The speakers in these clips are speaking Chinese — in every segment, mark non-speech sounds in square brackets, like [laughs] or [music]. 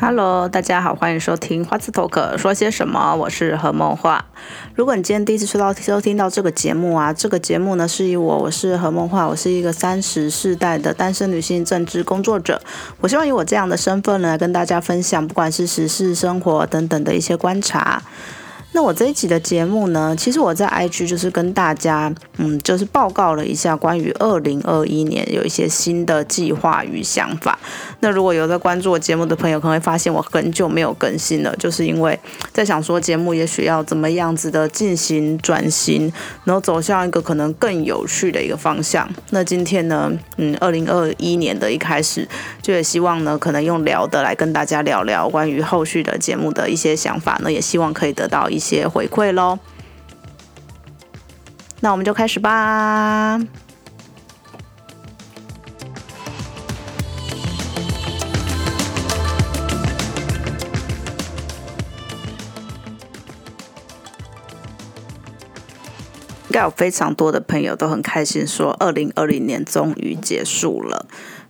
Hello，大家好，欢迎收听花枝 talk 说些什么，我是何梦画。如果你今天第一次收到收听到这个节目啊，这个节目呢是以我，我是何梦画，我是一个三十世代的单身女性政治工作者。我希望以我这样的身份呢，跟大家分享，不管是时事、生活等等的一些观察。那我这一集的节目呢，其实我在 IG 就是跟大家，嗯，就是报告了一下关于二零二一年有一些新的计划与想法。那如果有在关注我节目的朋友，可能会发现我很久没有更新了，就是因为在想说节目也许要怎么样子的进行转型，然后走向一个可能更有趣的一个方向。那今天呢，嗯，二零二一年的一开始，就也希望呢，可能用聊的来跟大家聊聊关于后续的节目的一些想法呢，也希望可以得到一。一些回馈喽，那我们就开始吧。应该有非常多的朋友都很开心，说二零二零年终于结束了。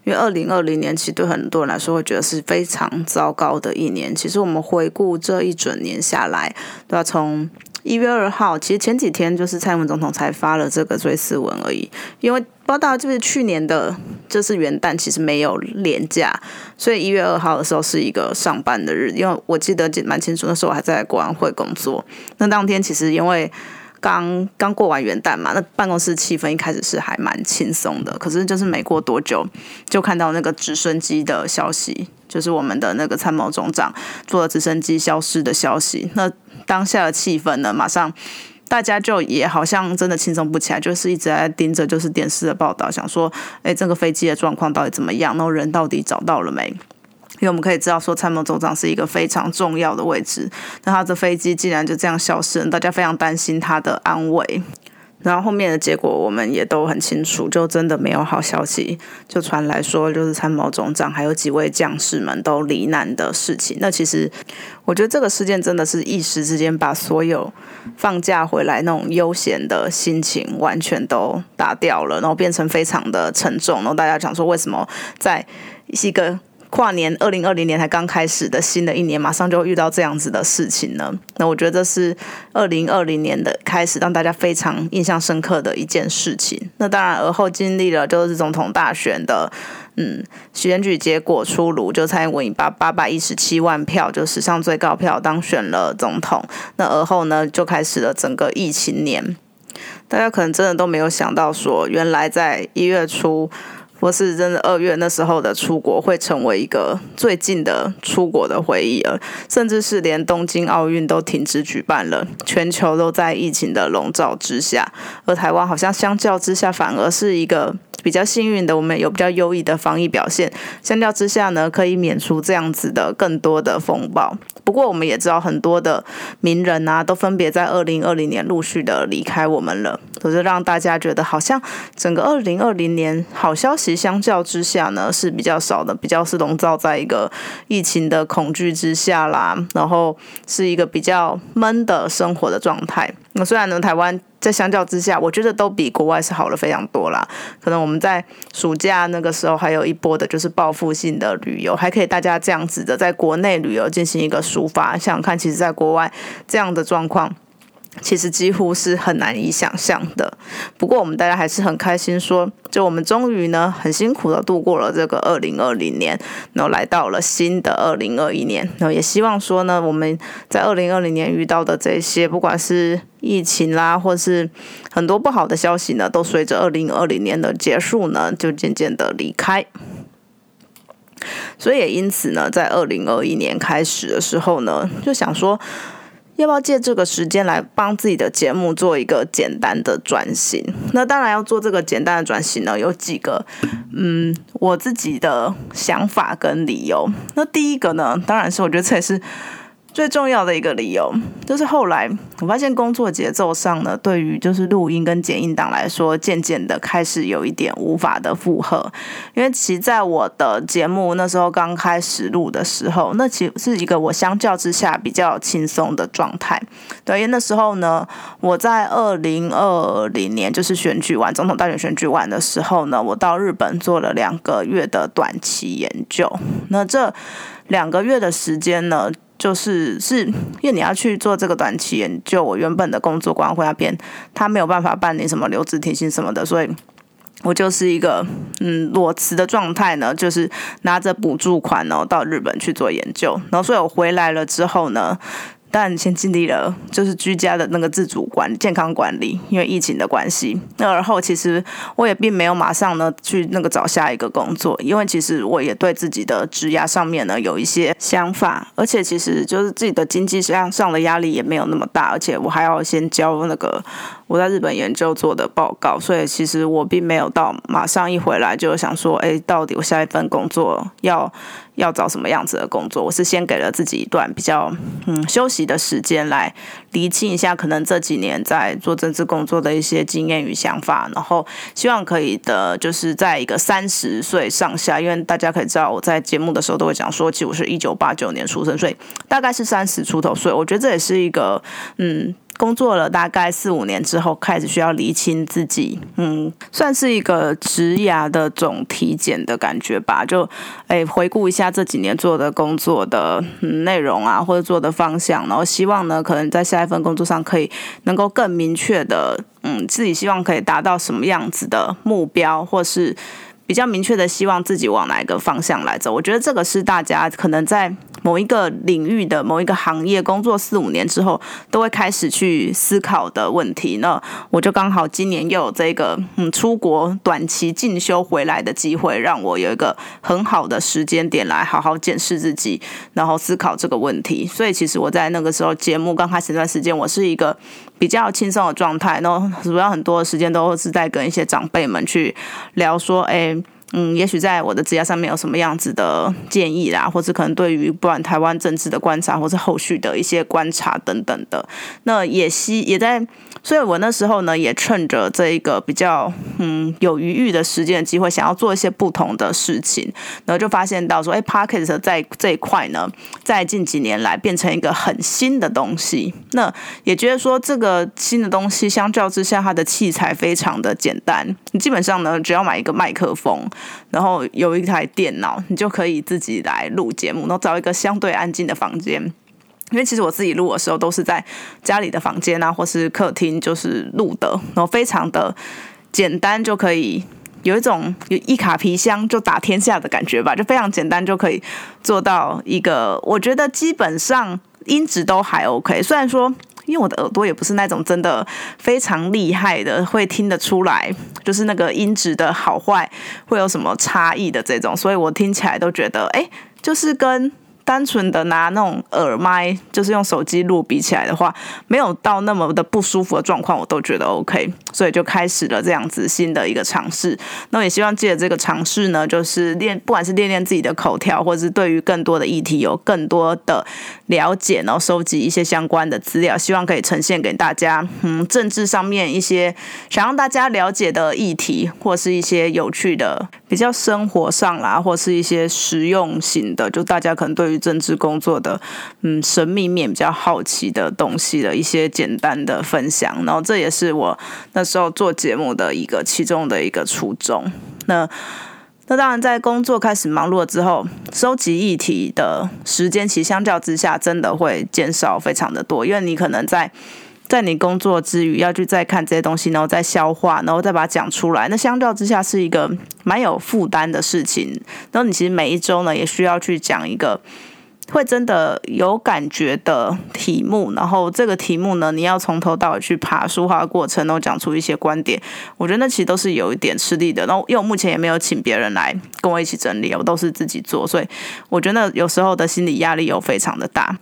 因为二零二零年其实对很多人来说会觉得是非常糟糕的一年。其实我们回顾这一整年下来，都要从一月二号，其实前几天就是蔡英文总统才发了这个追思文而已。因为报道就是去年的，就是元旦其实没有年假，所以一月二号的时候是一个上班的日子。因为我记得蛮清楚，那时候我还在国安会工作。那当天其实因为刚刚过完元旦嘛，那办公室气氛一开始是还蛮轻松的。可是就是没过多久，就看到那个直升机的消息，就是我们的那个参谋总长坐直升机消失的消息。那当下的气氛呢，马上大家就也好像真的轻松不起来，就是一直在盯着就是电视的报道，想说，哎，这个飞机的状况到底怎么样？然后人到底找到了没？因为我们可以知道说，参谋总长是一个非常重要的位置，那他的飞机竟然就这样消失，大家非常担心他的安危。然后后面的结果我们也都很清楚，就真的没有好消息，就传来说就是参谋总长还有几位将士们都罹难的事情。那其实我觉得这个事件真的是一时之间把所有放假回来那种悠闲的心情完全都打掉了，然后变成非常的沉重。然后大家讲说，为什么在一个跨年二零二零年才刚开始的新的一年，马上就遇到这样子的事情呢？那我觉得这是二零二零年的开始，让大家非常印象深刻的一件事情。那当然，而后经历了就是总统大选的，嗯，选举结果出炉，就蔡英文以八八百一十七万票，就史上最高票当选了总统。那而后呢，就开始了整个疫情年。大家可能真的都没有想到，说原来在一月初。或是真的二月那时候的出国会成为一个最近的出国的回忆了，甚至是连东京奥运都停止举办了，全球都在疫情的笼罩之下，而台湾好像相较之下反而是一个。比较幸运的，我们有比较优异的防疫表现，相较之下呢，可以免除这样子的更多的风暴。不过，我们也知道很多的名人啊，都分别在二零二零年陆续的离开我们了，可是让大家觉得好像整个二零二零年好消息相较之下呢是比较少的，比较是笼罩在一个疫情的恐惧之下啦，然后是一个比较闷的生活的状态。那虽然呢，台湾。在相较之下，我觉得都比国外是好了非常多啦。可能我们在暑假那个时候还有一波的就是报复性的旅游，还可以大家这样子的在国内旅游进行一个抒发。想想看，其实在国外这样的状况。其实几乎是很难以想象的。不过我们大家还是很开心，说就我们终于呢很辛苦的度过了这个二零二零年，然后来到了新的二零二一年。然后也希望说呢，我们在二零二零年遇到的这些，不管是疫情啦，或是很多不好的消息呢，都随着二零二零年的结束呢，就渐渐的离开。所以也因此呢，在二零二一年开始的时候呢，就想说。要不要借这个时间来帮自己的节目做一个简单的转型？那当然要做这个简单的转型呢，有几个嗯，我自己的想法跟理由。那第一个呢，当然是我觉得这也是最重要的一个理由，就是后来我发现工作节奏上呢，对于就是录音跟剪音档来说，渐渐的开始有一点无法的负荷。因为其在我的节目那时候刚开始录的时候，那其实是一个我相较之下比较轻松的状态。对，因为那时候呢，我在二零二零年就是选举完总统大选选举完的时候呢，我到日本做了两个月的短期研究。那这两个月的时间呢？就是是因为你要去做这个短期研究，我原本的工作关会那边他没有办法办理什么留职停薪什么的，所以我就是一个嗯裸辞的状态呢，就是拿着补助款然后到日本去做研究，然后所以我回来了之后呢。但先经历了就是居家的那个自主管健康管理，因为疫情的关系。那而后其实我也并没有马上呢去那个找下一个工作，因为其实我也对自己的职涯上面呢有一些想法，而且其实就是自己的经济上上的压力也没有那么大，而且我还要先交那个我在日本研究做的报告，所以其实我并没有到马上一回来就想说，哎，到底我下一份工作要。要找什么样子的工作？我是先给了自己一段比较嗯休息的时间，来厘清一下可能这几年在做政治工作的一些经验与想法，然后希望可以的，就是在一个三十岁上下，因为大家可以知道我在节目的时候都会讲说，其实我是一九八九年出生，所以大概是三十出头岁，我觉得这也是一个嗯。工作了大概四五年之后，开始需要厘清自己，嗯，算是一个职涯的总体检的感觉吧。就，哎，回顾一下这几年做的工作的内容啊，或者做的方向，然后希望呢，可能在下一份工作上可以能够更明确的，嗯，自己希望可以达到什么样子的目标，或是。比较明确的希望自己往哪一个方向来走，我觉得这个是大家可能在某一个领域的某一个行业工作四五年之后都会开始去思考的问题。那我就刚好今年又有这个嗯出国短期进修回来的机会，让我有一个很好的时间点来好好检视自己，然后思考这个问题。所以其实我在那个时候节目刚开始那段时间，我是一个比较轻松的状态，然后主要很多的时间都是在跟一些长辈们去聊说，哎。嗯，也许在我的职业上面有什么样子的建议啦，或者可能对于不管台湾政治的观察，或是后续的一些观察等等的，那也希也在。所以我那时候呢，也趁着这一个比较嗯有余裕的时间的机会，想要做一些不同的事情，然后就发现到说，哎 p a r k e t 在这一块呢，在近几年来变成一个很新的东西。那也觉得说，这个新的东西相较之下，它的器材非常的简单。你基本上呢，只要买一个麦克风，然后有一台电脑，你就可以自己来录节目，然后找一个相对安静的房间。因为其实我自己录的时候都是在家里的房间啊，或是客厅，就是录的，然后非常的简单，就可以有一种有一卡皮箱就打天下的感觉吧，就非常简单就可以做到一个，我觉得基本上音质都还 OK。虽然说，因为我的耳朵也不是那种真的非常厉害的，会听得出来，就是那个音质的好坏会有什么差异的这种，所以我听起来都觉得，哎，就是跟。单纯的拿那种耳麦，就是用手机录，比起来的话，没有到那么的不舒服的状况，我都觉得 OK，所以就开始了这样子新的一个尝试。那也希望借着这个尝试呢，就是练，不管是练练自己的口条，或者是对于更多的议题有更多的了解，然后收集一些相关的资料，希望可以呈现给大家。嗯，政治上面一些想让大家了解的议题，或是一些有趣的、比较生活上啦，或是一些实用型的，就大家可能对于政治工作的，嗯，神秘面比较好奇的东西的一些简单的分享，然后这也是我那时候做节目的一个其中的一个初衷。那那当然，在工作开始忙碌了之后，收集议题的时间其实相较之下真的会减少非常的多，因为你可能在。在你工作之余要去再看这些东西，然后再消化，然后再把它讲出来。那相较之下是一个蛮有负担的事情。然后你其实每一周呢，也需要去讲一个会真的有感觉的题目。然后这个题目呢，你要从头到尾去爬书画过程，然后讲出一些观点。我觉得那其实都是有一点吃力的。然后因为我目前也没有请别人来跟我一起整理，我都是自己做，所以我觉得有时候的心理压力又非常的大。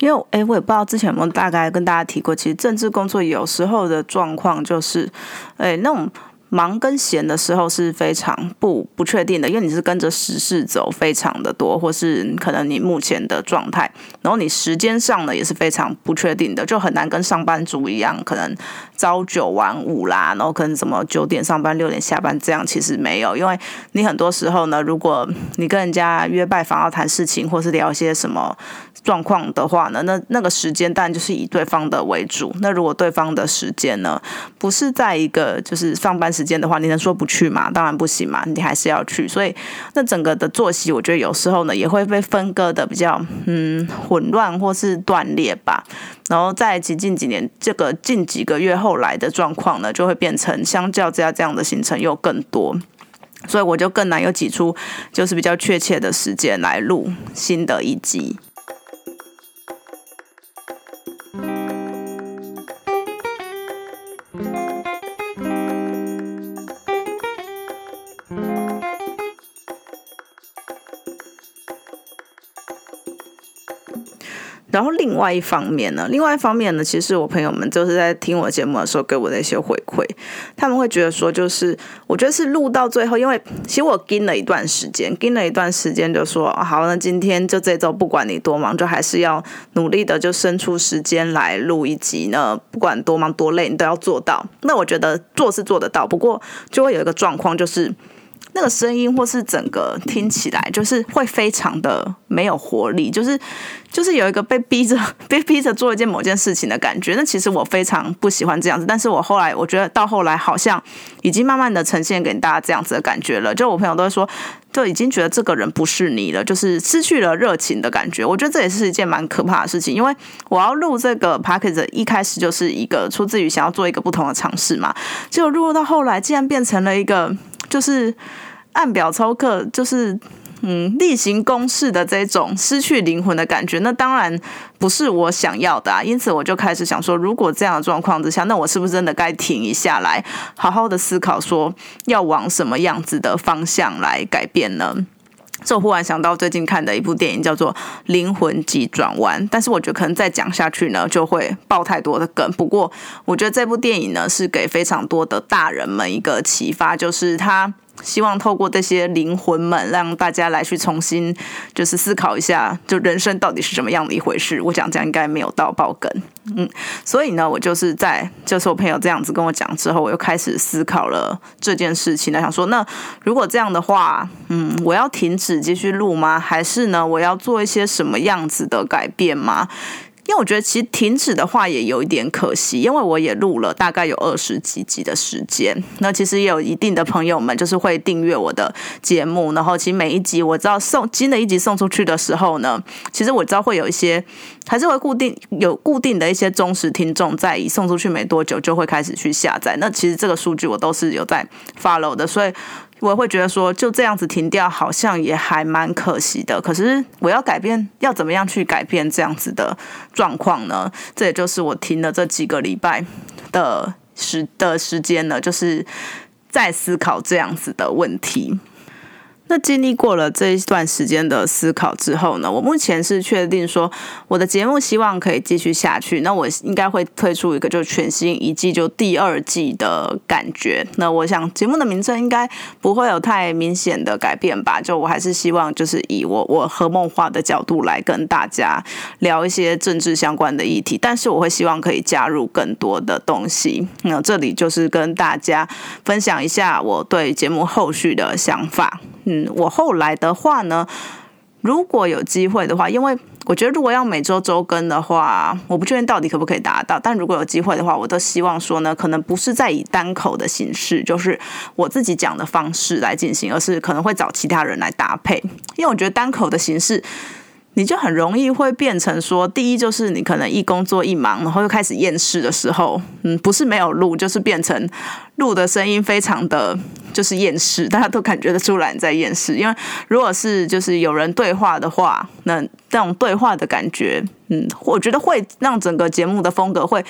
因为哎，我也不知道之前有没有大概跟大家提过，其实政治工作有时候的状况就是，哎，那种忙跟闲的时候是非常不不确定的，因为你是跟着时事走，非常的多，或是可能你目前的状态，然后你时间上呢也是非常不确定的，就很难跟上班族一样，可能朝九晚五啦，然后可能什么九点上班六点下班这样，其实没有，因为你很多时候呢，如果你跟人家约拜访要谈事情，或是聊一些什么状况的话呢，那那个时间当然就是以对方的为主。那如果对方的时间呢，不是在一个就是上班时间的话，你能说不去吗？当然不行嘛，你还是要去。所以那整个的作息，我觉得有时候呢也会被分割的比较嗯混乱或是断裂吧。然后在近近几年，这个近几个月后来的状况呢，就会变成相较之下这样的行程又更多，所以我就更难有挤出就是比较确切的时间来录新的一集。然后另外一方面呢，另外一方面呢，其实我朋友们就是在听我节目的时候给我的一些回馈，他们会觉得说，就是我觉得是录到最后，因为其实我跟了一段时间，跟了一段时间就说，好，那今天就这周不管你多忙，就还是要努力的就伸出时间来录一集呢，不管多忙多累，你都要做到。那我觉得做是做得到，不过就会有一个状况就是。那个声音或是整个听起来，就是会非常的没有活力，就是就是有一个被逼着 [laughs] 被逼着做一件某件事情的感觉。那其实我非常不喜欢这样子，但是我后来我觉得到后来好像已经慢慢的呈现给大家这样子的感觉了。就我朋友都会说，就已经觉得这个人不是你了，就是失去了热情的感觉。我觉得这也是一件蛮可怕的事情，因为我要录这个 p a c k a g e 一开始就是一个出自于想要做一个不同的尝试嘛，结果录到后来竟然变成了一个。就是按表操课，就是嗯例行公事的这种失去灵魂的感觉，那当然不是我想要的啊。因此我就开始想说，如果这样的状况之下，那我是不是真的该停一下来，好好的思考说要往什么样子的方向来改变呢？这忽然想到最近看的一部电影叫做《灵魂急转弯》，但是我觉得可能再讲下去呢就会爆太多的梗。不过我觉得这部电影呢是给非常多的大人们一个启发，就是它。希望透过这些灵魂们，让大家来去重新就是思考一下，就人生到底是怎么样的一回事。我讲这样应该没有到爆梗，嗯，所以呢，我就是在就是我朋友这样子跟我讲之后，我又开始思考了这件事情呢，想说，那如果这样的话，嗯，我要停止继续录吗？还是呢，我要做一些什么样子的改变吗？因为我觉得其实停止的话也有一点可惜，因为我也录了大概有二十几集的时间。那其实也有一定的朋友们就是会订阅我的节目，然后其实每一集我知道送新的一集送出去的时候呢，其实我知道会有一些还是会固定有固定的一些忠实听众在一送出去没多久就会开始去下载。那其实这个数据我都是有在 follow 的，所以。我会觉得说，就这样子停掉，好像也还蛮可惜的。可是我要改变，要怎么样去改变这样子的状况呢？这也就是我停了这几个礼拜的时的时间呢，就是在思考这样子的问题。那经历过了这一段时间的思考之后呢，我目前是确定说我的节目希望可以继续下去。那我应该会推出一个就全新一季，就第二季的感觉。那我想节目的名称应该不会有太明显的改变吧？就我还是希望就是以我我和梦话的角度来跟大家聊一些政治相关的议题，但是我会希望可以加入更多的东西。那这里就是跟大家分享一下我对节目后续的想法。嗯，我后来的话呢，如果有机会的话，因为我觉得如果要每周周更的话，我不确定到底可不可以达到。但如果有机会的话，我都希望说呢，可能不是在以单口的形式，就是我自己讲的方式来进行，而是可能会找其他人来搭配，因为我觉得单口的形式。你就很容易会变成说，第一就是你可能一工作一忙，然后又开始厌世的时候，嗯，不是没有录，就是变成录的声音非常的就是厌世，大家都感觉得出来你在厌世。因为如果是就是有人对话的话，那这种对话的感觉，嗯，我觉得会让整个节目的风格会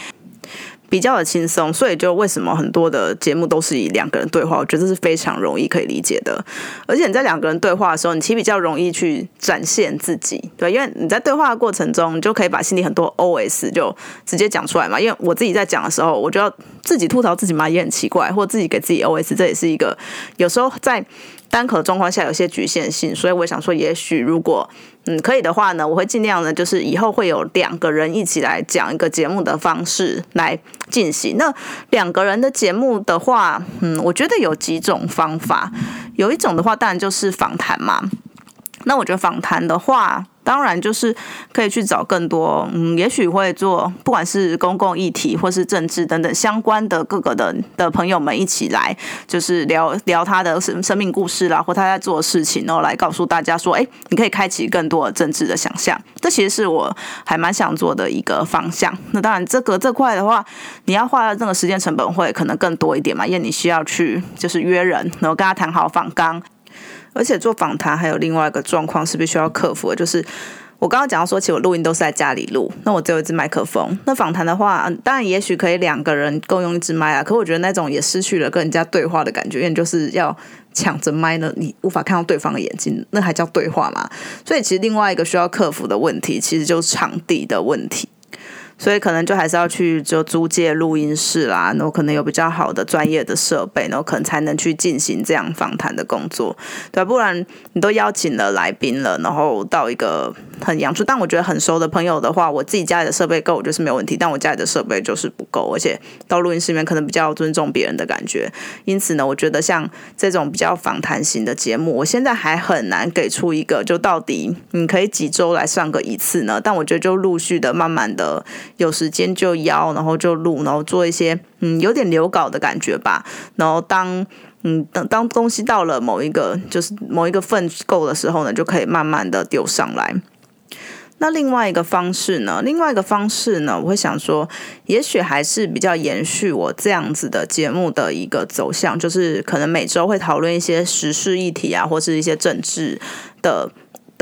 比较的轻松，所以就为什么很多的节目都是以两个人对话，我觉得是非常容易可以理解的。而且你在两个人对话的时候，你其实比较容易去展现自己，对，因为你在对话的过程中，你就可以把心里很多 OS 就直接讲出来嘛。因为我自己在讲的时候，我就要自己吐槽自己嘛，也很奇怪，或自己给自己 OS，这也是一个有时候在。单口状况下有些局限性，所以我想说，也许如果嗯可以的话呢，我会尽量呢，就是以后会有两个人一起来讲一个节目的方式来进行。那两个人的节目的话，嗯，我觉得有几种方法，有一种的话，当然就是访谈嘛。那我觉得访谈的话。当然，就是可以去找更多，嗯，也许会做，不管是公共议题或是政治等等相关的各个的的朋友们一起来，就是聊聊他的生生命故事啦，或他在做的事情，然后来告诉大家说，哎，你可以开启更多的政治的想象。这其实是我还蛮想做的一个方向。那当然，这个这块的话，你要花的这个时间成本会可能更多一点嘛，因为你需要去就是约人，然后跟他谈好访纲。而且做访谈还有另外一个状况是必须要克服的，就是我刚刚讲到说，其实我录音都是在家里录，那我只有一支麦克风。那访谈的话，当然也许可以两个人共用一支麦啊，可我觉得那种也失去了跟人家对话的感觉，因为就是要抢着麦呢，你无法看到对方的眼睛，那还叫对话吗？所以其实另外一个需要克服的问题，其实就是场地的问题。所以可能就还是要去就租借录音室啦，然后可能有比较好的专业的设备，然后可能才能去进行这样访谈的工作，对，不然你都邀请了来宾了，然后到一个很阳处，但我觉得很熟的朋友的话，我自己家里的设备够，我觉得是没有问题，但我家里的设备就是不够，而且到录音室里面可能比较尊重别人的感觉，因此呢，我觉得像这种比较访谈型的节目，我现在还很难给出一个就到底你可以几周来上个一次呢？但我觉得就陆续的慢慢的。有时间就邀，然后就录，然后做一些嗯有点留稿的感觉吧。然后当嗯等当东西到了某一个就是某一个份够的时候呢，就可以慢慢的丢上来。那另外一个方式呢？另外一个方式呢？我会想说，也许还是比较延续我这样子的节目的一个走向，就是可能每周会讨论一些时事议题啊，或是一些政治的。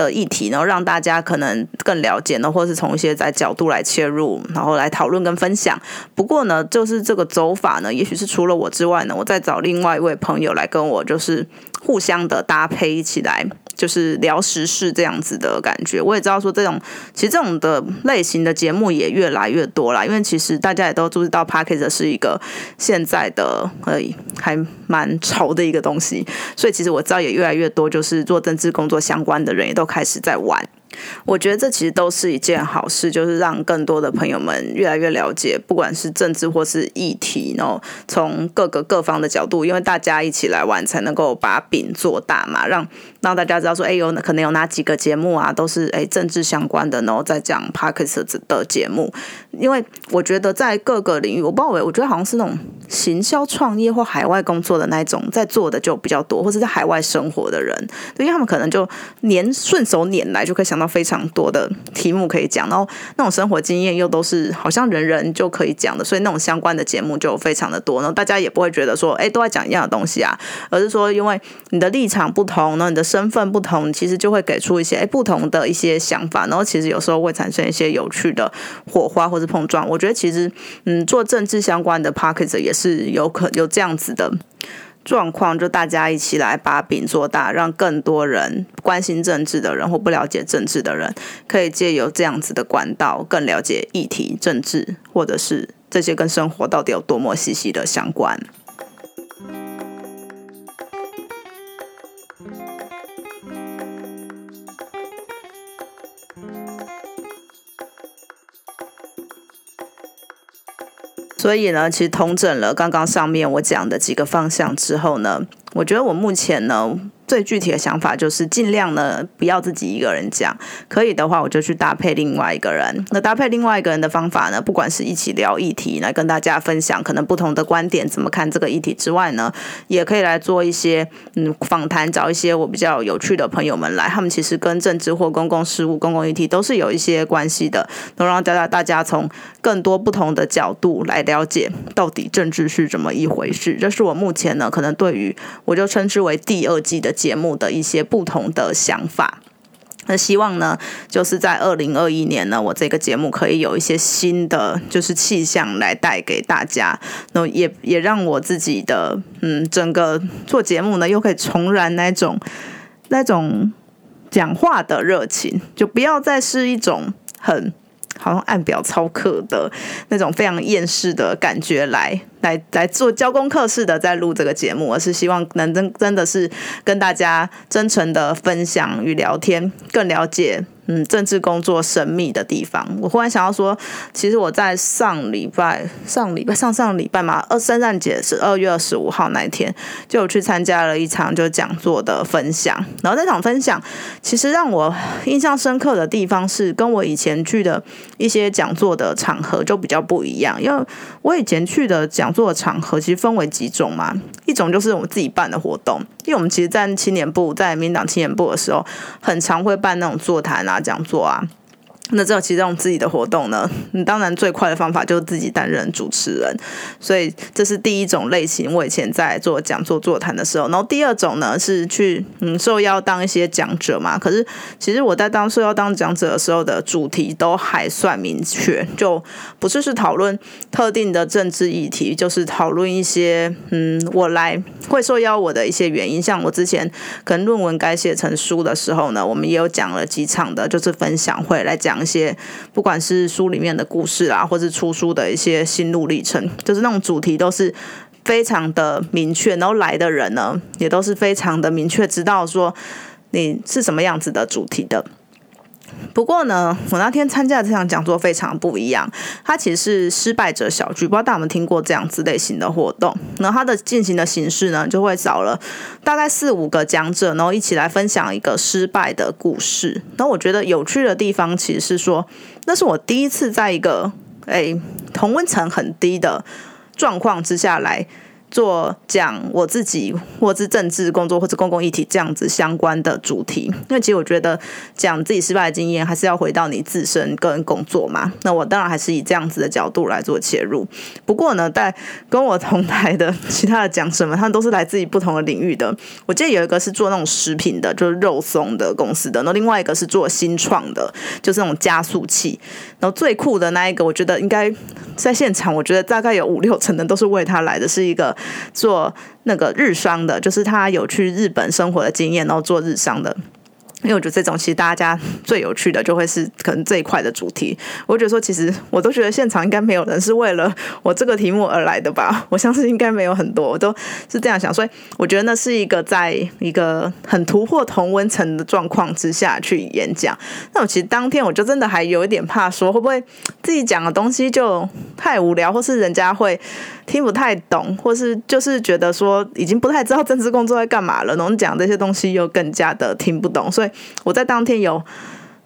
的议题，然后让大家可能更了解呢，或是从一些在角度来切入，然后来讨论跟分享。不过呢，就是这个走法呢，也许是除了我之外呢，我再找另外一位朋友来跟我，就是互相的搭配一起来。就是聊时事这样子的感觉，我也知道说这种其实这种的类型的节目也越来越多啦，因为其实大家也都注意到 p a c k e t 是一个现在的呃还蛮潮的一个东西，所以其实我知道也越来越多就是做政治工作相关的人也都开始在玩。我觉得这其实都是一件好事，就是让更多的朋友们越来越了解，不管是政治或是议题，然后从各个各方的角度，因为大家一起来玩，才能够把饼做大嘛，让让大家知道说，哎，有可能有哪几个节目啊，都是哎政治相关的，然后再讲 p a r k e s 的节目。因为我觉得在各个领域，我不知道，我我觉得好像是那种行销创业或海外工作的那种在做的就比较多，或者在海外生活的人，因为他们可能就年顺手拈来就可以想到非常多的题目可以讲，然后那种生活经验又都是好像人人就可以讲的，所以那种相关的节目就非常的多，然后大家也不会觉得说，哎，都在讲一样的东西啊，而是说因为你的立场不同，呢，你的身份不同，其实就会给出一些哎不同的一些想法，然后其实有时候会产生一些有趣的火花或者。碰撞，我觉得其实，嗯，做政治相关的 p a c k e t 也是有可有这样子的状况，就大家一起来把饼做大，让更多人关心政治的人或不了解政治的人，可以借由这样子的管道，更了解议题、政治，或者是这些跟生活到底有多么息息的相关。所以呢，其实通整了刚刚上面我讲的几个方向之后呢，我觉得我目前呢。最具体的想法就是尽量呢不要自己一个人讲，可以的话我就去搭配另外一个人。那搭配另外一个人的方法呢，不管是一起聊议题来跟大家分享可能不同的观点怎么看这个议题之外呢，也可以来做一些嗯访谈，找一些我比较有趣的朋友们来，他们其实跟政治或公共事务、公共议题都是有一些关系的，能让大家大家从更多不同的角度来了解到底政治是怎么一回事。这是我目前呢可能对于我就称之为第二季的。节目的一些不同的想法。那希望呢，就是在二零二一年呢，我这个节目可以有一些新的就是气象来带给大家，那也也让我自己的嗯整个做节目呢，又可以重燃那种那种讲话的热情，就不要再是一种很。好像按表操课的那种非常厌世的感觉来来来做交功课似的在录这个节目，而是希望能真真的是跟大家真诚的分享与聊天，更了解。嗯，政治工作神秘的地方，我忽然想要说，其实我在上礼拜、上礼拜、上上礼拜嘛，二圣诞节是二月二十五号那一天，就有去参加了一场就讲座的分享。然后那场分享，其实让我印象深刻的地方是，跟我以前去的一些讲座的场合就比较不一样。因为我以前去的讲座的场合，其实分为几种嘛，一种就是我自己办的活动，因为我们其实，在青年部、在民党青年部的时候，很常会办那种座谈啊。这样做啊。那这种其实这种自己的活动呢，你当然最快的方法就是自己担任主持人，所以这是第一种类型。我以前在做讲座座谈的时候，然后第二种呢是去嗯受邀当一些讲者嘛。可是其实我在当受邀当讲者的时候的主题都还算明确，就不是是讨论特定的政治议题，就是讨论一些嗯我来会受邀我的一些原因。像我之前可能论文该写成书的时候呢，我们也有讲了几场的，就是分享会来讲。一些不管是书里面的故事啊，或是出书的一些心路历程，就是那种主题都是非常的明确，然后来的人呢也都是非常的明确，知道说你是什么样子的主题的。不过呢，我那天参加这场讲座非常不一样，它其实是失败者小聚，不知道大家有没有听过这样子类型的活动。那它的进行的形式呢，就会找了大概四五个讲者，然后一起来分享一个失败的故事。那我觉得有趣的地方，其实是说，那是我第一次在一个诶同温层很低的状况之下来。做讲我自己或是政治工作或者公共议题这样子相关的主题，因为其实我觉得讲自己失败的经验还是要回到你自身个人工作嘛。那我当然还是以这样子的角度来做切入。不过呢，在跟我同台的其他的讲什么，他们都是来自于不同的领域的。我记得有一个是做那种食品的，就是肉松的公司的；那另外一个是做新创的，就是那种加速器。然后最酷的那一个，我觉得应该在现场，我觉得大概有五六成的都是为他来的，是一个。做那个日商的，就是他有去日本生活的经验，然后做日商的。因为我觉得这种其实大家最有趣的就会是可能这一块的主题。我觉得说，其实我都觉得现场应该没有人是为了我这个题目而来的吧。我相信应该没有很多，我都是这样想。所以我觉得那是一个在一个很突破同温层的状况之下去演讲。那我其实当天我就真的还有一点怕，说会不会自己讲的东西就太无聊，或是人家会听不太懂，或是就是觉得说已经不太知道政治工作在干嘛了，然后讲这些东西又更加的听不懂，所以。我在当天有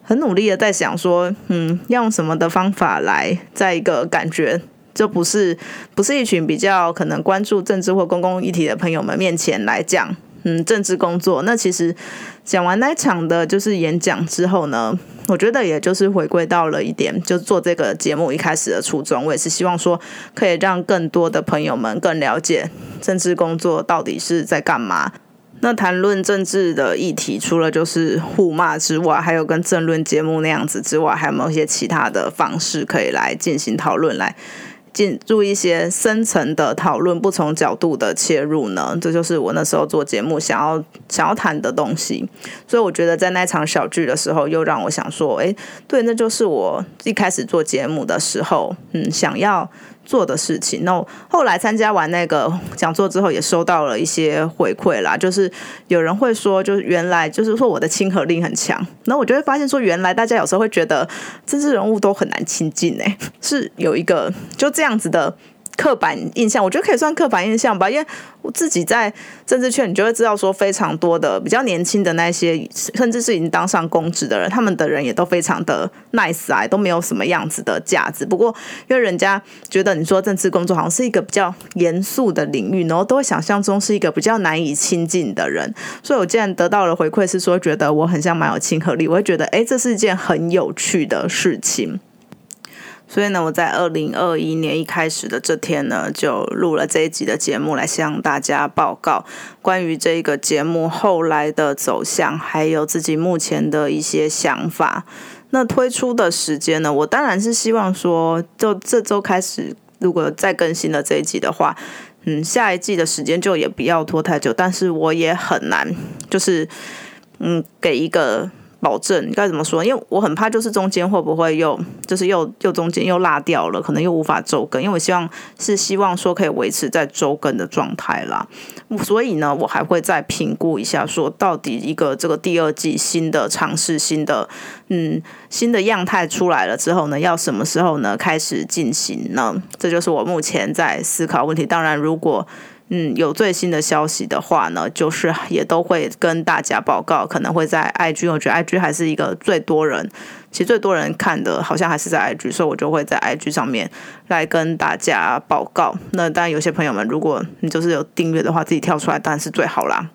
很努力的在想说，嗯，要用什么的方法来，在一个感觉就不是不是一群比较可能关注政治或公共议题的朋友们面前来讲，嗯，政治工作。那其实讲完那场的就是演讲之后呢，我觉得也就是回归到了一点，就做这个节目一开始的初衷，我也是希望说可以让更多的朋友们更了解政治工作到底是在干嘛。那谈论政治的议题，除了就是互骂之外，还有跟政论节目那样子之外，还有没有一些其他的方式可以来进行讨论，来进入一些深层的讨论，不同角度的切入呢？这就是我那时候做节目想要想要谈的东西。所以我觉得在那场小聚的时候，又让我想说，哎，对，那就是我一开始做节目的时候，嗯，想要。做的事情，那我后来参加完那个讲座之后，也收到了一些回馈啦。就是有人会说，就是原来就是说我的亲和力很强，那我就会发现说，原来大家有时候会觉得政治人物都很难亲近，哎，是有一个就这样子的。刻板印象，我觉得可以算刻板印象吧，因为我自己在政治圈，你就会知道说，非常多的比较年轻的那些，甚至是已经当上公职的人，他们的人也都非常的 [laughs] nice 啊，都没有什么样子的价值。不过，因为人家觉得你说政治工作好像是一个比较严肃的领域，然后都会想象中是一个比较难以亲近的人，所以我既然得到了回馈，是说觉得我很像蛮有亲和力，我会觉得，哎，这是一件很有趣的事情。所以呢，我在二零二一年一开始的这天呢，就录了这一集的节目来向大家报告关于这个节目后来的走向，还有自己目前的一些想法。那推出的时间呢，我当然是希望说，就这周开始，如果再更新了这一集的话，嗯，下一季的时间就也不要拖太久。但是我也很难，就是嗯，给一个。保证该怎么说？因为我很怕，就是中间会不会又就是又又中间又落掉了，可能又无法周更。因为我希望是希望说可以维持在周更的状态啦。所以呢，我还会再评估一下，说到底一个这个第二季新的尝试、新的嗯新的样态出来了之后呢，要什么时候呢开始进行呢？这就是我目前在思考问题。当然，如果嗯，有最新的消息的话呢，就是也都会跟大家报告，可能会在 IG，我觉得 IG 还是一个最多人，其实最多人看的，好像还是在 IG，所以我就会在 IG 上面来跟大家报告。那当然，有些朋友们，如果你就是有订阅的话，自己跳出来当然是最好啦。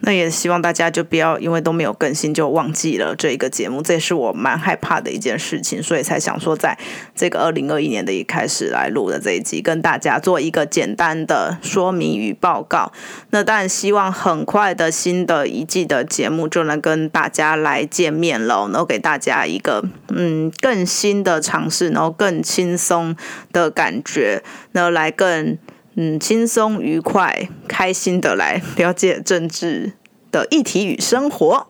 那也希望大家就不要因为都没有更新就忘记了这一个节目，这也是我蛮害怕的一件事情，所以才想说在这个二零二一年的一开始来录的这一集，跟大家做一个简单的说明与报告。那当然希望很快的新的一季的节目就能跟大家来见面了，然后给大家一个嗯更新的尝试，然后更轻松的感觉，然后来更。嗯，轻松、愉快、开心的来了解政治的议题与生活。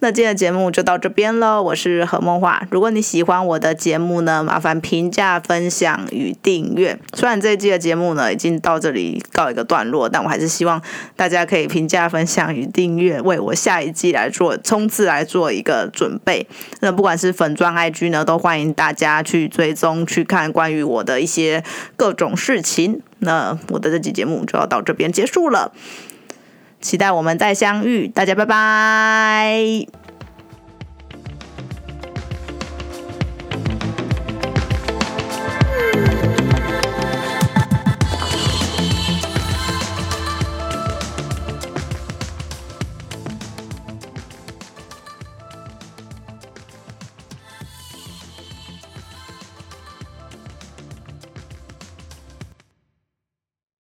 那今天的节目就到这边了，我是何梦华。如果你喜欢我的节目呢，麻烦评价、分享与订阅。虽然这一季的节目呢已经到这里告一个段落，但我还是希望大家可以评价、分享与订阅，为我下一季来做冲刺来做一个准备。那不管是粉钻 IG 呢，都欢迎大家去追踪、去看关于我的一些各种事情。那我的这期节目就要到这边结束了。期待我们再相遇，大家拜拜。